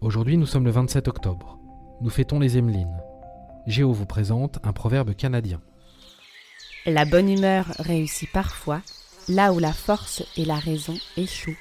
Aujourd'hui, nous sommes le 27 octobre. Nous fêtons les Emmelines. Géo vous présente un proverbe canadien. La bonne humeur réussit parfois là où la force et la raison échouent.